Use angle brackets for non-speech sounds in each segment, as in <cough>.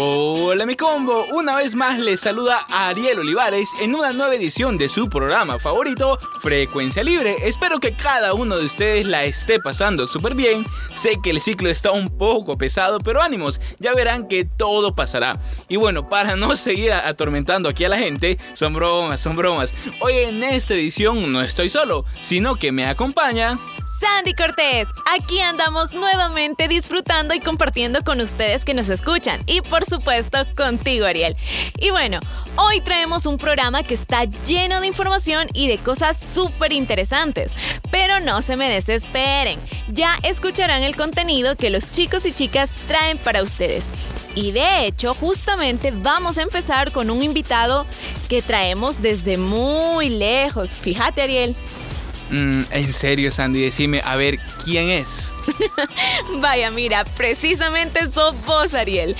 Hola mi combo, una vez más les saluda Ariel Olivares en una nueva edición de su programa favorito, Frecuencia Libre. Espero que cada uno de ustedes la esté pasando súper bien. Sé que el ciclo está un poco pesado, pero ánimos, ya verán que todo pasará. Y bueno, para no <laughs> seguir atormentando aquí a la gente, son bromas, son bromas. Hoy en esta edición no estoy solo, sino que me acompaña... Sandy Cortés, aquí andamos nuevamente disfrutando y compartiendo con ustedes que nos escuchan y por supuesto contigo Ariel. Y bueno, hoy traemos un programa que está lleno de información y de cosas súper interesantes, pero no se me desesperen, ya escucharán el contenido que los chicos y chicas traen para ustedes. Y de hecho, justamente vamos a empezar con un invitado que traemos desde muy lejos. Fíjate Ariel. Mm, en serio, Sandy, decime, a ver, ¿quién es? <laughs> Vaya, mira, precisamente sos vos, Ariel.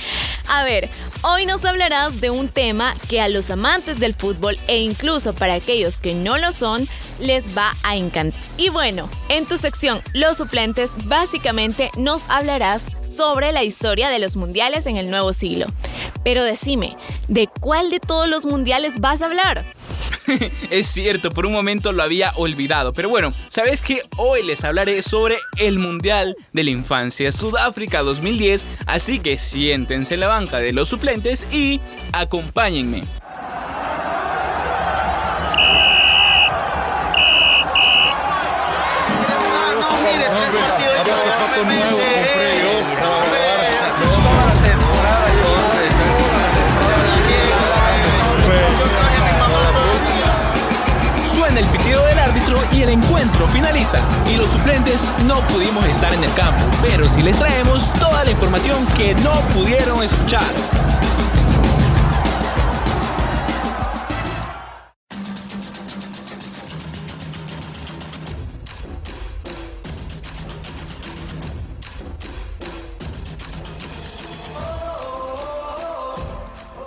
A ver, hoy nos hablarás de un tema que a los amantes del fútbol e incluso para aquellos que no lo son, les va a encantar. Y bueno, en tu sección Los suplentes, básicamente nos hablarás sobre la historia de los mundiales en el nuevo siglo. Pero decime, ¿de cuál de todos los mundiales vas a hablar? <laughs> es cierto, por un momento lo había olvidado. Pero bueno, ¿sabes que Hoy les hablaré sobre el Mundial de la Infancia Sudáfrica 2010. Así que siéntense en la banca de los suplentes y acompáñenme. el el encuentro finaliza. Y los suplentes no pudimos estar en el campo, pero sí les traemos toda la información que no pudieron escuchar.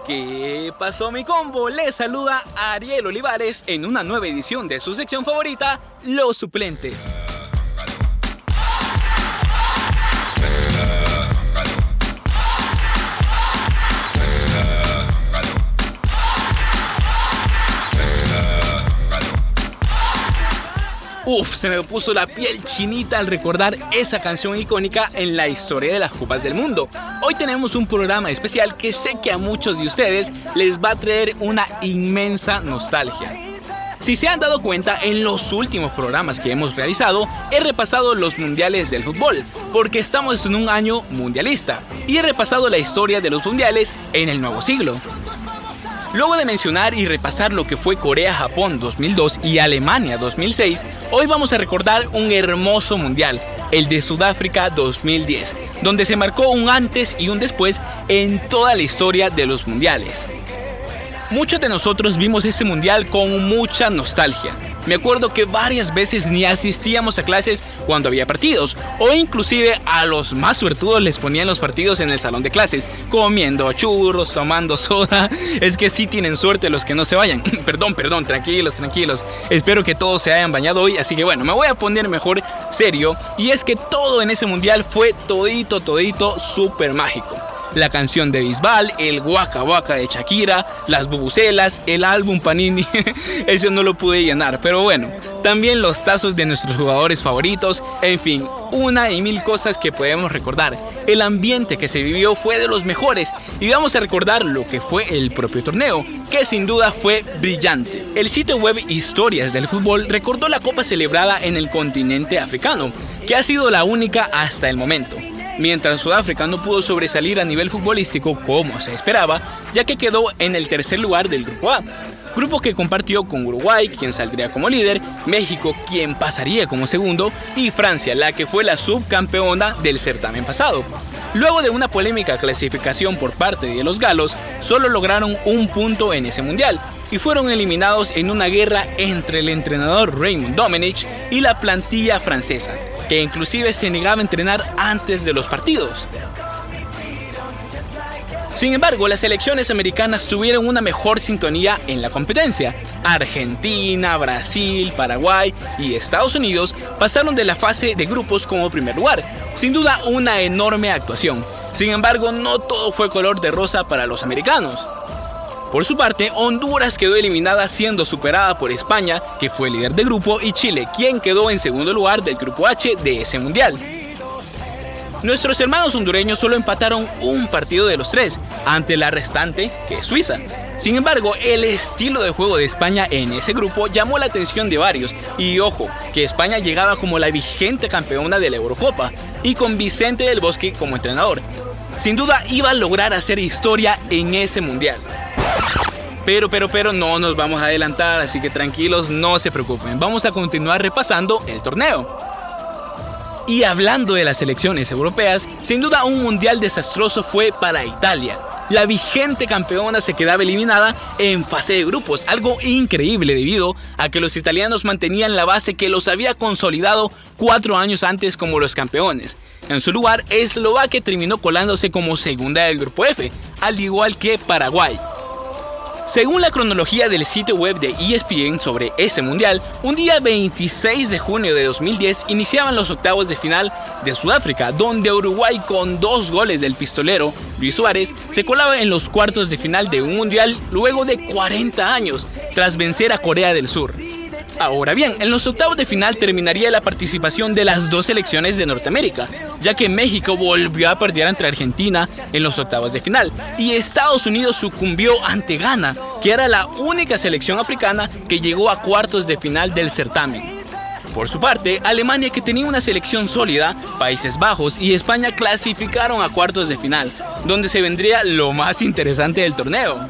¿Qué pasó mi combo? Les saluda Ariel Olivares en una nueva edición de su sección favorita, Los Suplentes. Uf, se me puso la piel chinita al recordar esa canción icónica en la historia de las Copas del Mundo. Hoy tenemos un programa especial que sé que a muchos de ustedes les va a traer una inmensa nostalgia. Si se han dado cuenta, en los últimos programas que hemos realizado, he repasado los mundiales del fútbol, porque estamos en un año mundialista, y he repasado la historia de los mundiales en el nuevo siglo. Luego de mencionar y repasar lo que fue Corea-Japón 2002 y Alemania 2006, hoy vamos a recordar un hermoso mundial, el de Sudáfrica 2010, donde se marcó un antes y un después en toda la historia de los mundiales. Muchos de nosotros vimos este mundial con mucha nostalgia, me acuerdo que varias veces ni asistíamos a clases cuando había partidos, o inclusive a los más suertudos les ponían los partidos en el salón de clases, comiendo churros, tomando soda. <laughs> Es que sí tienen suerte los que no se vayan. <laughs> perdón, perdón, tranquilos, tranquilos. Espero que todos se hayan bañado hoy, así que bueno, me voy a poner mejor serio. Y es que todo en ese mundial fue todito, todito súper mágico la canción de Bisbal, el Waka Waka de Shakira, las bubucelas, el álbum Panini. <laughs> Eso no lo pude llenar, pero bueno, también los tazos de nuestros jugadores favoritos, en fin, una y mil cosas que podemos recordar. El ambiente que se vivió fue de los mejores y vamos a recordar lo que fue el propio torneo, que sin duda fue brillante. El sitio web Historias del Fútbol recordó la copa celebrada en el continente africano, que ha sido la única hasta el momento mientras Sudáfrica no pudo sobresalir a nivel futbolístico como se esperaba, ya que quedó en el tercer lugar del Grupo A, grupo que compartió con Uruguay, quien saldría como líder, México, quien pasaría como segundo, y Francia, la que fue la subcampeona del certamen pasado. Luego de una polémica clasificación por parte de los galos, solo lograron un punto en ese mundial y fueron eliminados en una guerra entre el entrenador Raymond Domenech y la plantilla francesa, que inclusive se negaba a entrenar antes de los partidos. Sin embargo, las selecciones americanas tuvieron una mejor sintonía en la competencia. Argentina, Brasil, Paraguay y Estados Unidos pasaron de la fase de grupos como primer lugar. Sin duda una enorme actuación. Sin embargo, no todo fue color de rosa para los americanos. Por su parte, Honduras quedó eliminada siendo superada por España, que fue líder de grupo, y Chile, quien quedó en segundo lugar del grupo H de ese mundial. Nuestros hermanos hondureños solo empataron un partido de los tres, ante la restante, que es Suiza. Sin embargo, el estilo de juego de España en ese grupo llamó la atención de varios, y ojo, que España llegaba como la vigente campeona de la Eurocopa, y con Vicente del Bosque como entrenador. Sin duda iba a lograr hacer historia en ese mundial. Pero, pero, pero no nos vamos a adelantar, así que tranquilos, no se preocupen. Vamos a continuar repasando el torneo. Y hablando de las elecciones europeas, sin duda un mundial desastroso fue para Italia. La vigente campeona se quedaba eliminada en fase de grupos, algo increíble debido a que los italianos mantenían la base que los había consolidado cuatro años antes como los campeones. En su lugar, Eslovaquia terminó colándose como segunda del grupo F, al igual que Paraguay. Según la cronología del sitio web de ESPN sobre ese mundial, un día 26 de junio de 2010 iniciaban los octavos de final de Sudáfrica, donde Uruguay con dos goles del pistolero Luis Suárez se colaba en los cuartos de final de un mundial luego de 40 años, tras vencer a Corea del Sur. Ahora bien, en los octavos de final terminaría la participación de las dos selecciones de Norteamérica, ya que México volvió a perder ante Argentina en los octavos de final y Estados Unidos sucumbió ante Ghana, que era la única selección africana que llegó a cuartos de final del certamen. Por su parte, Alemania, que tenía una selección sólida, Países Bajos y España clasificaron a cuartos de final, donde se vendría lo más interesante del torneo.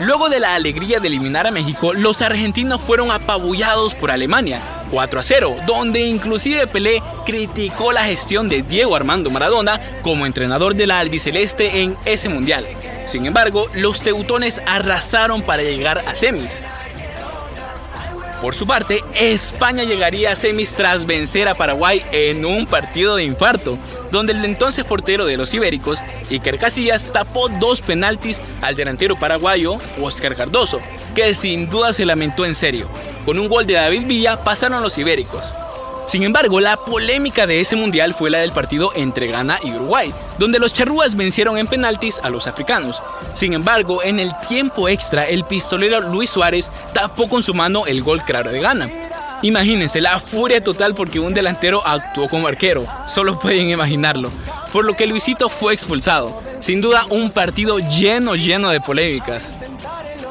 Luego de la alegría de eliminar a México, los argentinos fueron apabullados por Alemania, 4 a 0, donde inclusive Pelé criticó la gestión de Diego Armando Maradona como entrenador de la albiceleste en ese mundial. Sin embargo, los teutones arrasaron para llegar a semis. Por su parte, España llegaría a semis tras vencer a Paraguay en un partido de infarto, donde el entonces portero de los ibéricos, Iker Casillas, tapó dos penaltis al delantero paraguayo Oscar Cardoso, que sin duda se lamentó en serio. Con un gol de David Villa pasaron los ibéricos. Sin embargo, la polémica de ese mundial fue la del partido entre Ghana y Uruguay, donde los charrúas vencieron en penaltis a los africanos. Sin embargo, en el tiempo extra, el pistolero Luis Suárez tapó con su mano el gol claro de Ghana. Imagínense la furia total porque un delantero actuó como arquero, solo pueden imaginarlo, por lo que Luisito fue expulsado. Sin duda un partido lleno lleno de polémicas.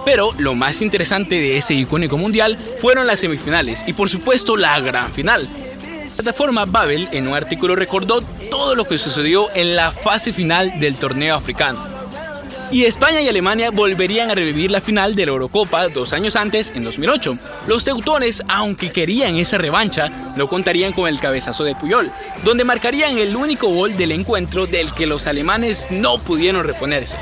Pero lo más interesante de ese icónico mundial fueron las semifinales y por supuesto la gran final, plataforma Babel en un artículo recordó todo lo que sucedió en la fase final del torneo africano. Y España y Alemania volverían a revivir la final de la Eurocopa dos años antes, en 2008. Los teutones, aunque querían esa revancha, no contarían con el cabezazo de Puyol, donde marcarían el único gol del encuentro del que los alemanes no pudieron reponerse.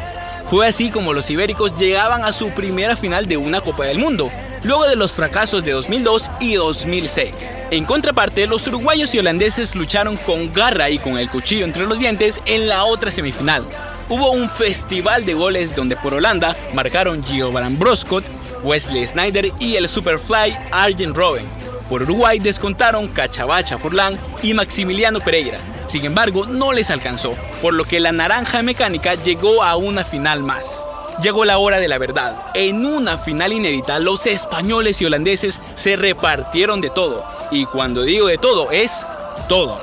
Fue así como los ibéricos llegaban a su primera final de una Copa del Mundo, luego de los fracasos de 2002 y 2006. En contraparte, los uruguayos y holandeses lucharon con garra y con el cuchillo entre los dientes en la otra semifinal. Hubo un festival de goles donde por Holanda marcaron Giovanni Broscott, Wesley Snyder y el Superfly Arjen Robben. Por Uruguay descontaron Cachabacha Forlán y Maximiliano Pereira. Sin embargo, no les alcanzó, por lo que la naranja mecánica llegó a una final más. Llegó la hora de la verdad. En una final inédita, los españoles y holandeses se repartieron de todo. Y cuando digo de todo, es todo.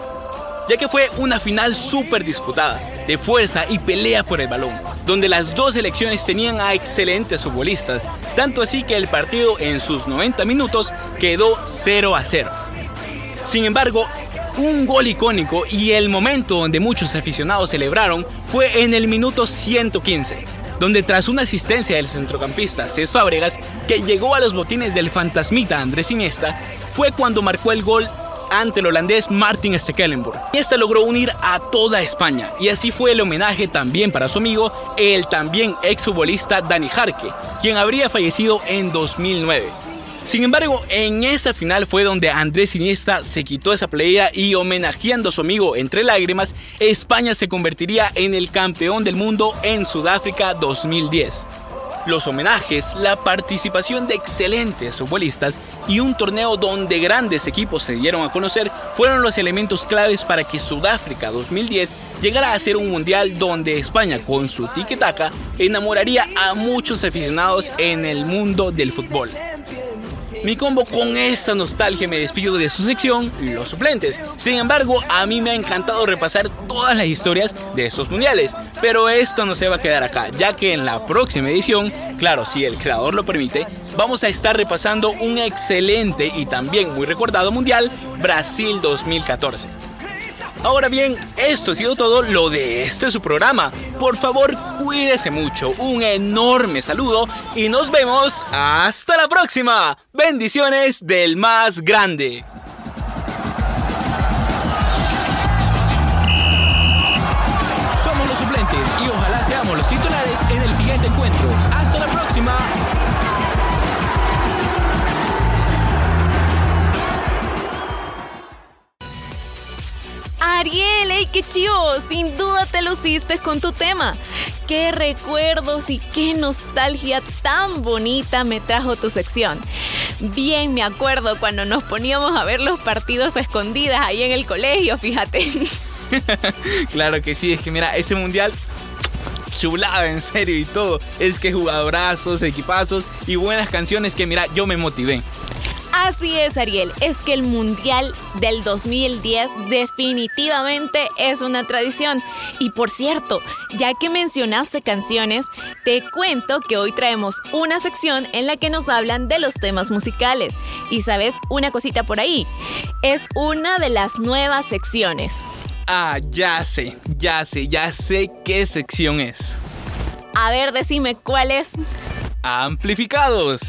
Ya que fue una final súper disputada, de fuerza y pelea por el balón, donde las dos selecciones tenían a excelentes futbolistas, tanto así que el partido en sus 90 minutos quedó 0 a 0. Sin embargo, un gol icónico y el momento donde muchos aficionados celebraron fue en el minuto 115, donde tras una asistencia del centrocampista Cés Fábregas, que llegó a los botines del fantasmita Andrés Iniesta, fue cuando marcó el gol ante el holandés Martin Stekelenburg. Y esta logró unir a toda España y así fue el homenaje también para su amigo, el también exfutbolista Dani Jarque, quien habría fallecido en 2009. Sin embargo, en esa final fue donde Andrés Iniesta se quitó esa playera y homenajeando a su amigo entre lágrimas, España se convertiría en el campeón del mundo en Sudáfrica 2010. Los homenajes, la participación de excelentes futbolistas y un torneo donde grandes equipos se dieron a conocer fueron los elementos claves para que Sudáfrica 2010 llegara a ser un mundial donde España con su tiki-taka enamoraría a muchos aficionados en el mundo del fútbol. Mi combo con esta nostalgia me despido de su sección, Los Suplentes. Sin embargo, a mí me ha encantado repasar todas las historias de estos mundiales. Pero esto no se va a quedar acá, ya que en la próxima edición, claro, si el creador lo permite, vamos a estar repasando un excelente y también muy recordado mundial, Brasil 2014. Ahora bien, esto ha sido todo lo de este su programa. Por favor, cuídese mucho. Un enorme saludo y nos vemos hasta la próxima. Bendiciones del más grande. Somos los suplentes y ojalá seamos los titulares en el siguiente encuentro. Hasta la próxima. Ariel, ¡ey, qué chivo! Sin duda te luciste con tu tema. Qué recuerdos y qué nostalgia tan bonita me trajo tu sección. Bien me acuerdo cuando nos poníamos a ver los partidos escondidas ahí en el colegio, fíjate. <laughs> claro que sí, es que mira, ese mundial chulada en serio y todo. Es que jugadorazos, equipazos y buenas canciones que mira, yo me motivé. Así es, Ariel, es que el Mundial del 2010 definitivamente es una tradición. Y por cierto, ya que mencionaste canciones, te cuento que hoy traemos una sección en la que nos hablan de los temas musicales. Y sabes, una cosita por ahí, es una de las nuevas secciones. Ah, ya sé, ya sé, ya sé qué sección es. A ver, decime cuál es. Amplificados.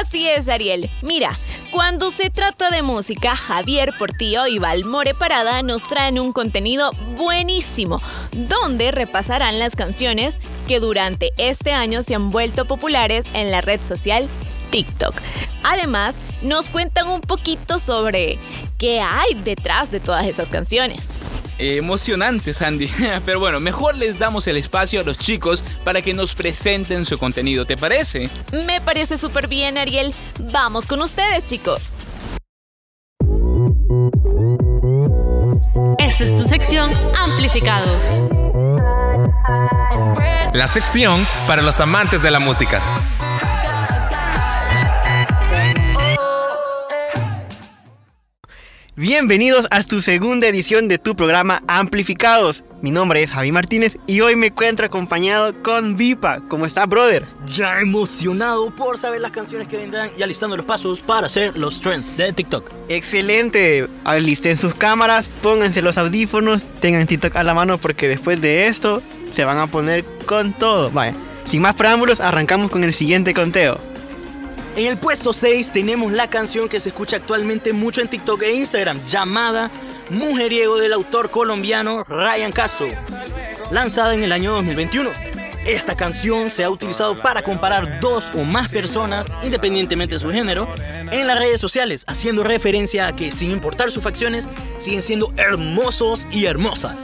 Así es, Ariel. Mira, cuando se trata de música, Javier Portillo y Valmore Parada nos traen un contenido buenísimo, donde repasarán las canciones que durante este año se han vuelto populares en la red social TikTok. Además, nos cuentan un poquito sobre qué hay detrás de todas esas canciones emocionante, Sandy. <laughs> Pero bueno, mejor les damos el espacio a los chicos para que nos presenten su contenido, ¿te parece? Me parece súper bien, Ariel. Vamos con ustedes, chicos. Esta es tu sección Amplificados. La sección para los amantes de la música. Bienvenidos a tu segunda edición de tu programa Amplificados. Mi nombre es Javi Martínez y hoy me encuentro acompañado con Vipa. ¿Cómo estás, brother? Ya emocionado por saber las canciones que vendrán y alistando los pasos para hacer los trends de TikTok. Excelente. Alisten sus cámaras, pónganse los audífonos, tengan TikTok a la mano porque después de esto se van a poner con todo. Vaya. Sin más preámbulos, arrancamos con el siguiente conteo. En el puesto 6 tenemos la canción que se escucha actualmente mucho en TikTok e Instagram, llamada Mujeriego del autor colombiano Ryan Castro, lanzada en el año 2021. Esta canción se ha utilizado para comparar dos o más personas, independientemente de su género, en las redes sociales, haciendo referencia a que sin importar sus facciones, siguen siendo hermosos y hermosas.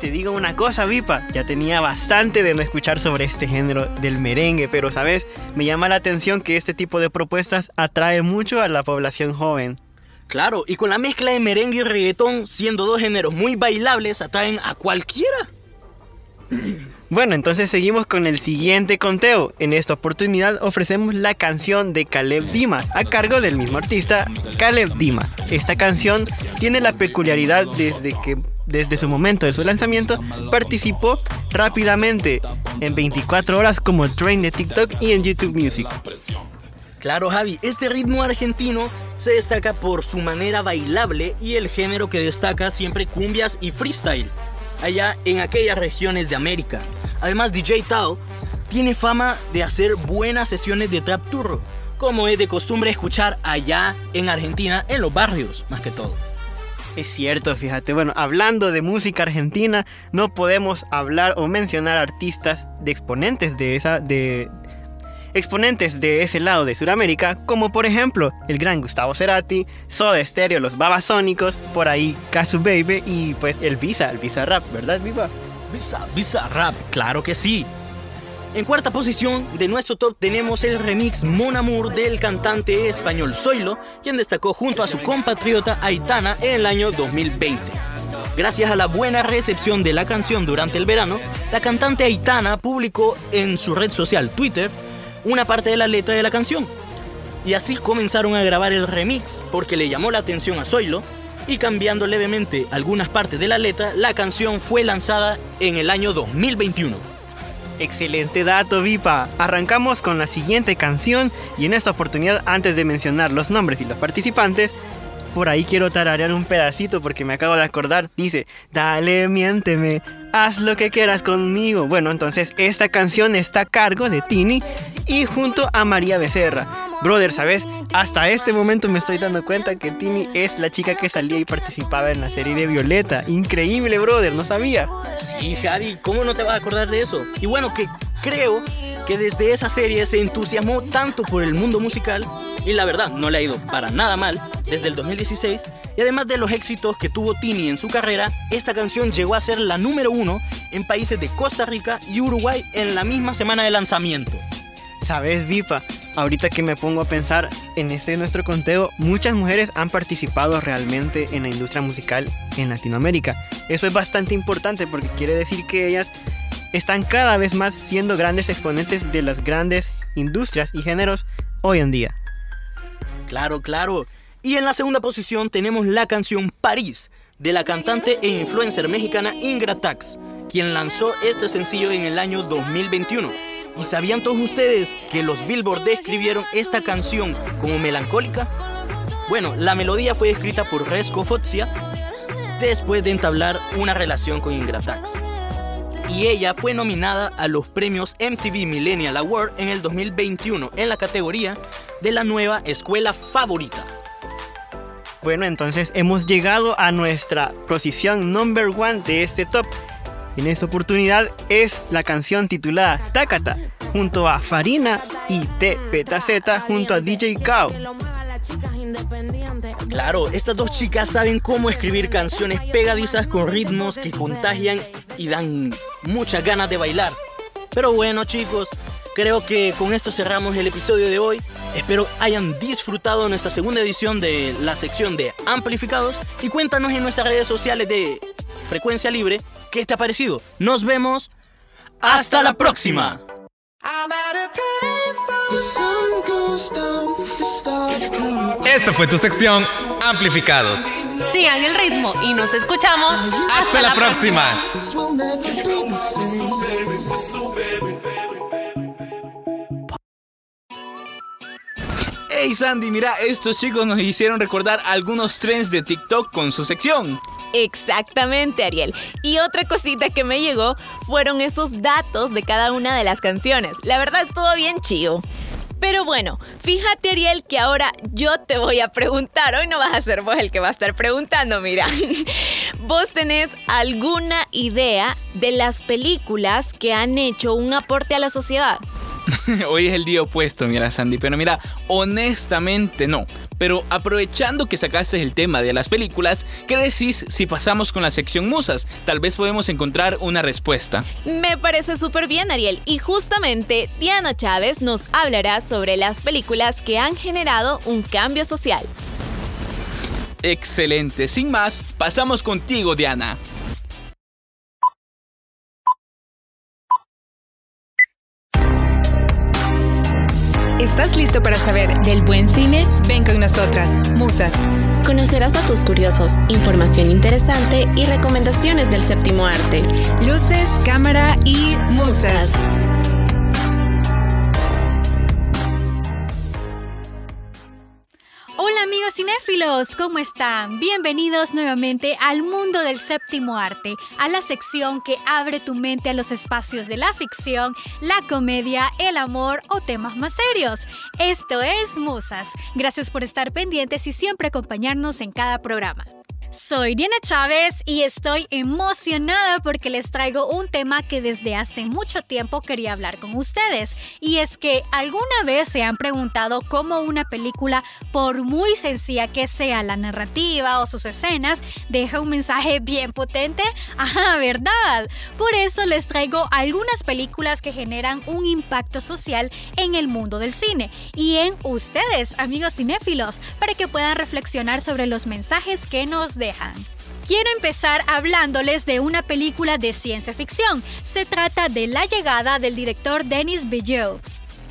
Te digo una cosa, Vipa, ya tenía bastante de no escuchar sobre este género del merengue, pero sabes, me llama la atención que este tipo de propuestas atrae mucho a la población joven. Claro, y con la mezcla de merengue y reggaetón, siendo dos géneros muy bailables, atraen a cualquiera. Bueno, entonces seguimos con el siguiente conteo. En esta oportunidad ofrecemos la canción de Caleb Dimas, a cargo del mismo artista, Caleb Dimas. Esta canción tiene la peculiaridad desde que desde su momento de su lanzamiento, participó rápidamente en 24 horas como train de TikTok y en YouTube Music. Claro, Javi, este ritmo argentino se destaca por su manera bailable y el género que destaca siempre cumbias y freestyle, allá en aquellas regiones de América. Además, DJ Tao tiene fama de hacer buenas sesiones de trap turro, como es de costumbre escuchar allá en Argentina, en los barrios, más que todo. Es cierto, fíjate. Bueno, hablando de música argentina, no podemos hablar o mencionar artistas de exponentes de esa de exponentes de ese lado de Sudamérica, como por ejemplo el gran Gustavo Cerati, Soda Stereo, los Babasónicos, por ahí Casu Baby y pues el Visa, el Visa Rap, ¿verdad, Viva? Visa, Visa Rap, claro que sí. En cuarta posición de nuestro top tenemos el remix Mon Amour del cantante español Zoilo, quien destacó junto a su compatriota Aitana en el año 2020. Gracias a la buena recepción de la canción durante el verano, la cantante Aitana publicó en su red social Twitter una parte de la letra de la canción. Y así comenzaron a grabar el remix porque le llamó la atención a Zoilo y cambiando levemente algunas partes de la letra, la canción fue lanzada en el año 2021. Excelente dato, Vipa. Arrancamos con la siguiente canción y en esta oportunidad, antes de mencionar los nombres y los participantes, por ahí quiero tararear un pedacito porque me acabo de acordar. Dice, dale, miénteme, haz lo que quieras conmigo. Bueno, entonces esta canción está a cargo de Tini y junto a María Becerra. Brother, ¿sabes? Hasta este momento me estoy dando cuenta que Tini es la chica que salía y participaba en la serie de Violeta. Increíble, brother, no sabía. Sí, Javi, ¿cómo no te vas a acordar de eso? Y bueno, que creo que desde esa serie se entusiasmó tanto por el mundo musical y la verdad no le ha ido para nada mal desde el 2016 y además de los éxitos que tuvo Tini en su carrera, esta canción llegó a ser la número uno en países de Costa Rica y Uruguay en la misma semana de lanzamiento. Sabes, Vipa, ahorita que me pongo a pensar en este nuestro conteo, muchas mujeres han participado realmente en la industria musical en Latinoamérica. Eso es bastante importante porque quiere decir que ellas están cada vez más siendo grandes exponentes de las grandes industrias y géneros hoy en día. Claro, claro. Y en la segunda posición tenemos la canción París de la cantante e influencer mexicana Ingratax, quien lanzó este sencillo en el año 2021. ¿Y sabían todos ustedes que los Billboard describieron esta canción como melancólica? Bueno, la melodía fue escrita por Resco Fotzia después de entablar una relación con Ingratax. Y ella fue nominada a los premios MTV Millennial Award en el 2021 en la categoría de la nueva escuela favorita. Bueno, entonces hemos llegado a nuestra posición number one de este top. En esta oportunidad es la canción titulada Takata junto a Farina y T Z junto a DJ Kao. Claro, estas dos chicas saben cómo escribir canciones pegadizas con ritmos que contagian y dan muchas ganas de bailar. Pero bueno chicos, creo que con esto cerramos el episodio de hoy. Espero hayan disfrutado nuestra segunda edición de la sección de amplificados y cuéntanos en nuestras redes sociales de Frecuencia Libre qué te ha parecido. Nos vemos. Hasta la próxima. Esta fue tu sección Amplificados. Sigan el ritmo y nos escuchamos. Hasta, la, próxima. Hey Sandy, mira, estos chicos nos hicieron recordar algunos trends de TikTok con su sección. Exactamente, Ariel. Y otra cosita que me llegó fueron esos datos de cada una de las canciones. La verdad estuvo bien chido. Pero bueno, fíjate Ariel que ahora yo te voy a preguntar, hoy no vas a ser vos el que va a estar preguntando, mira. <laughs> ¿Vos tenés alguna idea de las películas que han hecho un aporte a la sociedad? <laughs> Hoy es el día opuesto, mira Sandy, pero mira, honestamente no. Pero aprovechando que sacaste el tema de las películas, ¿qué decís si pasamos con la sección musas? Tal vez podemos encontrar una respuesta. Me parece súper bien, Ariel. Y justamente Diana Chávez nos hablará sobre las películas que han generado un cambio social. Excelente. Sin más, pasamos contigo, Diana. ¿Estás listo para saber del buen cine? Ven con nosotras, Musas. Conocerás datos curiosos, información interesante y recomendaciones del séptimo arte. Luces, cámara y musas. Hola amigos cinéfilos, ¿cómo están? Bienvenidos nuevamente al mundo del séptimo arte, a la sección que abre tu mente a los espacios de la ficción, la comedia, el amor o temas más serios. Esto es Musas. Gracias por estar pendientes y siempre acompañarnos en cada programa. Soy Diana Chávez y estoy emocionada porque les traigo un tema que desde hace mucho tiempo quería hablar con ustedes. Y es que alguna vez se han preguntado cómo una película, por muy sencilla que sea la narrativa o sus escenas, deja un mensaje bien potente. <laughs> Ajá, ¿verdad? Por eso les traigo algunas películas que generan un impacto social en el mundo del cine y en ustedes, amigos cinéfilos, para que puedan reflexionar sobre los mensajes que nos dejan Quiero empezar hablándoles de una película de ciencia ficción. Se trata de La llegada del director Denis Villeneuve.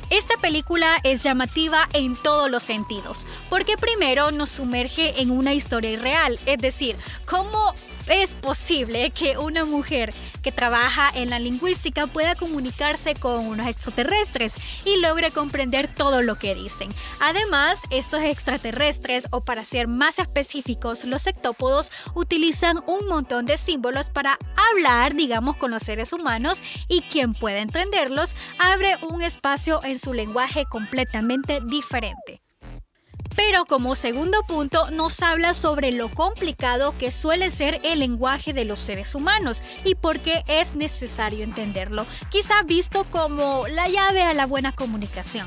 Esta película es llamativa en todos los sentidos, porque primero nos sumerge en una historia irreal, es decir, cómo es posible que una mujer que trabaja en la lingüística pueda comunicarse con unos extraterrestres y logre comprender todo lo que dicen. Además, estos extraterrestres, o para ser más específicos, los sectópodos, utilizan un montón de símbolos para hablar, digamos, con los seres humanos y quien pueda entenderlos abre un espacio en su lenguaje completamente diferente. Pero como segundo punto nos habla sobre lo complicado que suele ser el lenguaje de los seres humanos y por qué es necesario entenderlo, quizá visto como la llave a la buena comunicación.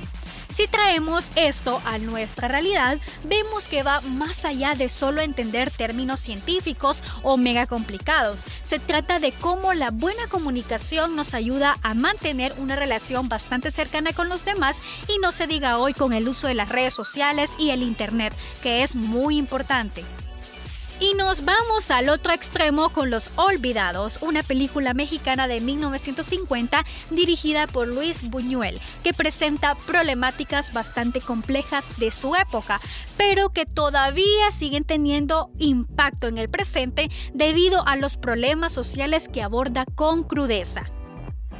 Si traemos esto a nuestra realidad, vemos que va más allá de solo entender términos científicos o mega complicados. Se trata de cómo la buena comunicación nos ayuda a mantener una relación bastante cercana con los demás y no se diga hoy con el uso de las redes sociales y el Internet, que es muy importante. Y nos vamos al otro extremo con Los Olvidados, una película mexicana de 1950 dirigida por Luis Buñuel, que presenta problemáticas bastante complejas de su época, pero que todavía siguen teniendo impacto en el presente debido a los problemas sociales que aborda con crudeza.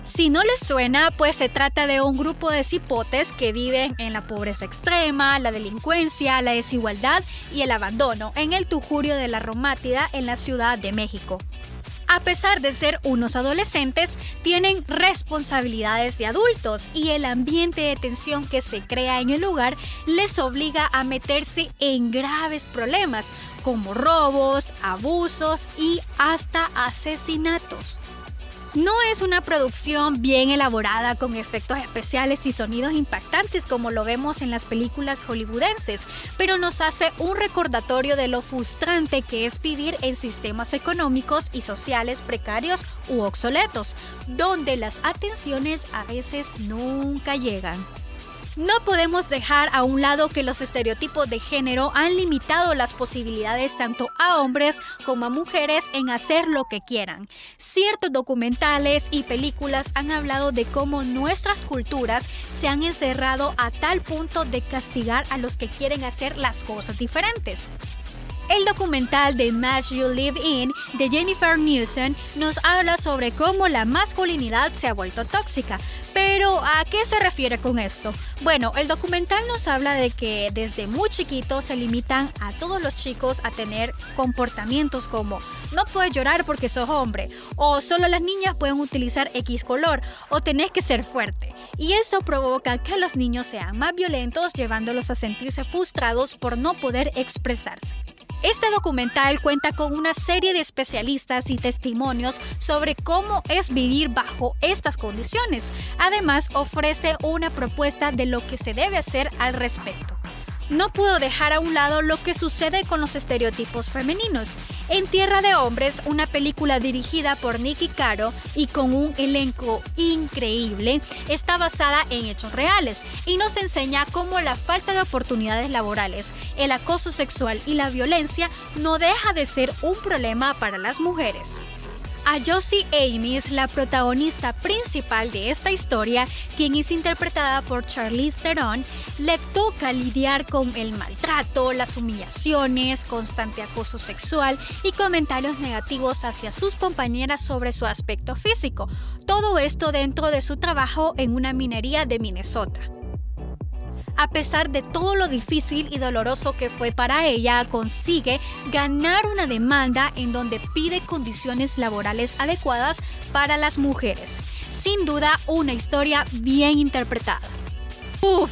Si no les suena, pues se trata de un grupo de cipotes que viven en la pobreza extrema, la delincuencia, la desigualdad y el abandono en el Tujurio de la Romátida en la Ciudad de México. A pesar de ser unos adolescentes, tienen responsabilidades de adultos y el ambiente de tensión que se crea en el lugar les obliga a meterse en graves problemas como robos, abusos y hasta asesinatos. No es una producción bien elaborada con efectos especiales y sonidos impactantes como lo vemos en las películas hollywoodenses, pero nos hace un recordatorio de lo frustrante que es vivir en sistemas económicos y sociales precarios u obsoletos, donde las atenciones a veces nunca llegan. No podemos dejar a un lado que los estereotipos de género han limitado las posibilidades tanto a hombres como a mujeres en hacer lo que quieran. Ciertos documentales y películas han hablado de cómo nuestras culturas se han encerrado a tal punto de castigar a los que quieren hacer las cosas diferentes. El documental de Match You Live In de Jennifer Newson nos habla sobre cómo la masculinidad se ha vuelto tóxica. Pero, ¿a qué se refiere con esto? Bueno, el documental nos habla de que desde muy chiquitos se limitan a todos los chicos a tener comportamientos como no puedes llorar porque sos hombre, o solo las niñas pueden utilizar X color, o tenés que ser fuerte. Y eso provoca que los niños sean más violentos, llevándolos a sentirse frustrados por no poder expresarse. Este documental cuenta con una serie de especialistas y testimonios sobre cómo es vivir bajo estas condiciones. Además, ofrece una propuesta de lo que se debe hacer al respecto no puedo dejar a un lado lo que sucede con los estereotipos femeninos. En Tierra de Hombres, una película dirigida por Nicky Caro y con un elenco increíble, está basada en hechos reales y nos enseña cómo la falta de oportunidades laborales, el acoso sexual y la violencia no deja de ser un problema para las mujeres. A Josie Amy es la protagonista principal de esta historia, quien es interpretada por Charlize Theron, le toca lidiar con el maltrato, las humillaciones, constante acoso sexual y comentarios negativos hacia sus compañeras sobre su aspecto físico. Todo esto dentro de su trabajo en una minería de Minnesota. A pesar de todo lo difícil y doloroso que fue para ella, consigue ganar una demanda en donde pide condiciones laborales adecuadas para las mujeres. Sin duda, una historia bien interpretada. Uf,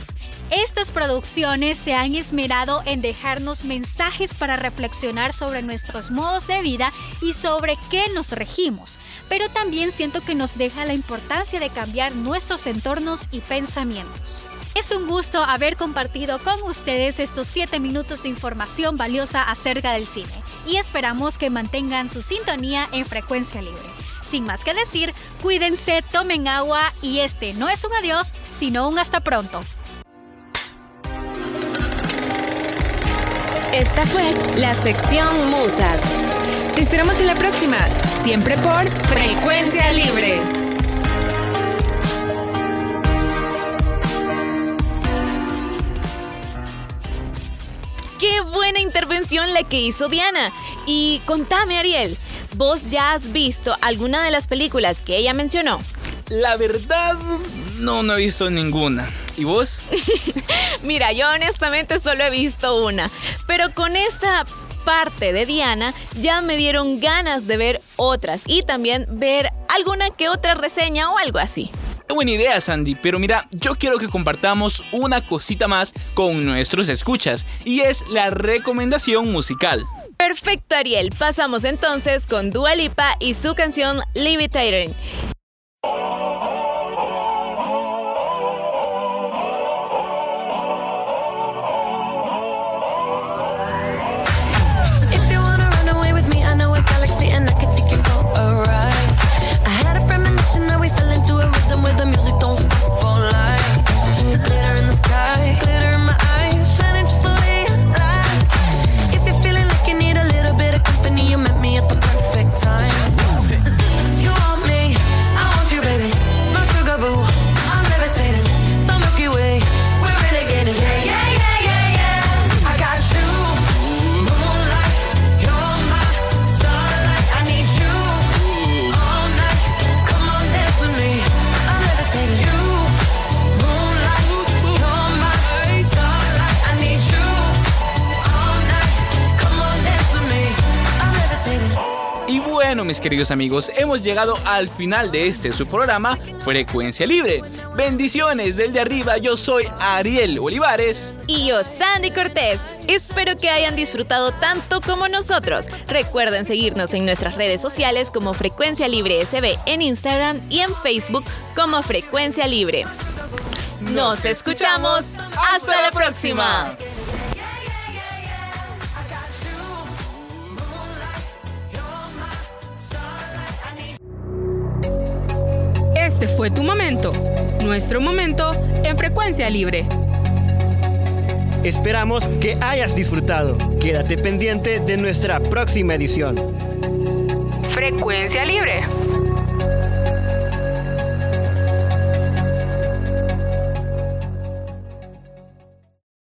Estas producciones se han esmerado en dejarnos mensajes para reflexionar sobre nuestros modos de vida y sobre qué nos regimos, pero también siento que nos deja la importancia de cambiar nuestros entornos y pensamientos. Es un gusto haber compartido con ustedes estos 7 minutos de información valiosa acerca del cine y esperamos que mantengan su sintonía en frecuencia libre. Sin más que decir, cuídense, tomen agua y este no es un adiós, sino un hasta pronto. Esta fue la sección Musas. Te esperamos en la próxima, siempre por Frecuencia Libre. Buena intervención la que hizo Diana. Y contame, Ariel, ¿vos ya has visto alguna de las películas que ella mencionó? La verdad, no, no he visto ninguna. ¿Y vos? <laughs> Mira, yo honestamente solo he visto una, pero con esta parte de Diana ya me dieron ganas de ver otras y también ver alguna que otra reseña o algo así. Buena idea, Sandy, pero mira, yo quiero que compartamos una cosita más con nuestros escuchas y es la recomendación musical. Perfecto, Ariel. Pasamos entonces con Dua Lipa y su canción Levitating. Mis queridos amigos, hemos llegado al final de este su programa Frecuencia Libre. Bendiciones del de arriba, yo soy Ariel Olivares. Y yo, Sandy Cortés. Espero que hayan disfrutado tanto como nosotros. Recuerden seguirnos en nuestras redes sociales como Frecuencia Libre SB en Instagram y en Facebook como Frecuencia Libre. Nos escuchamos. Hasta la próxima. Este fue tu momento, nuestro momento en frecuencia libre. Esperamos que hayas disfrutado. Quédate pendiente de nuestra próxima edición. Frecuencia libre.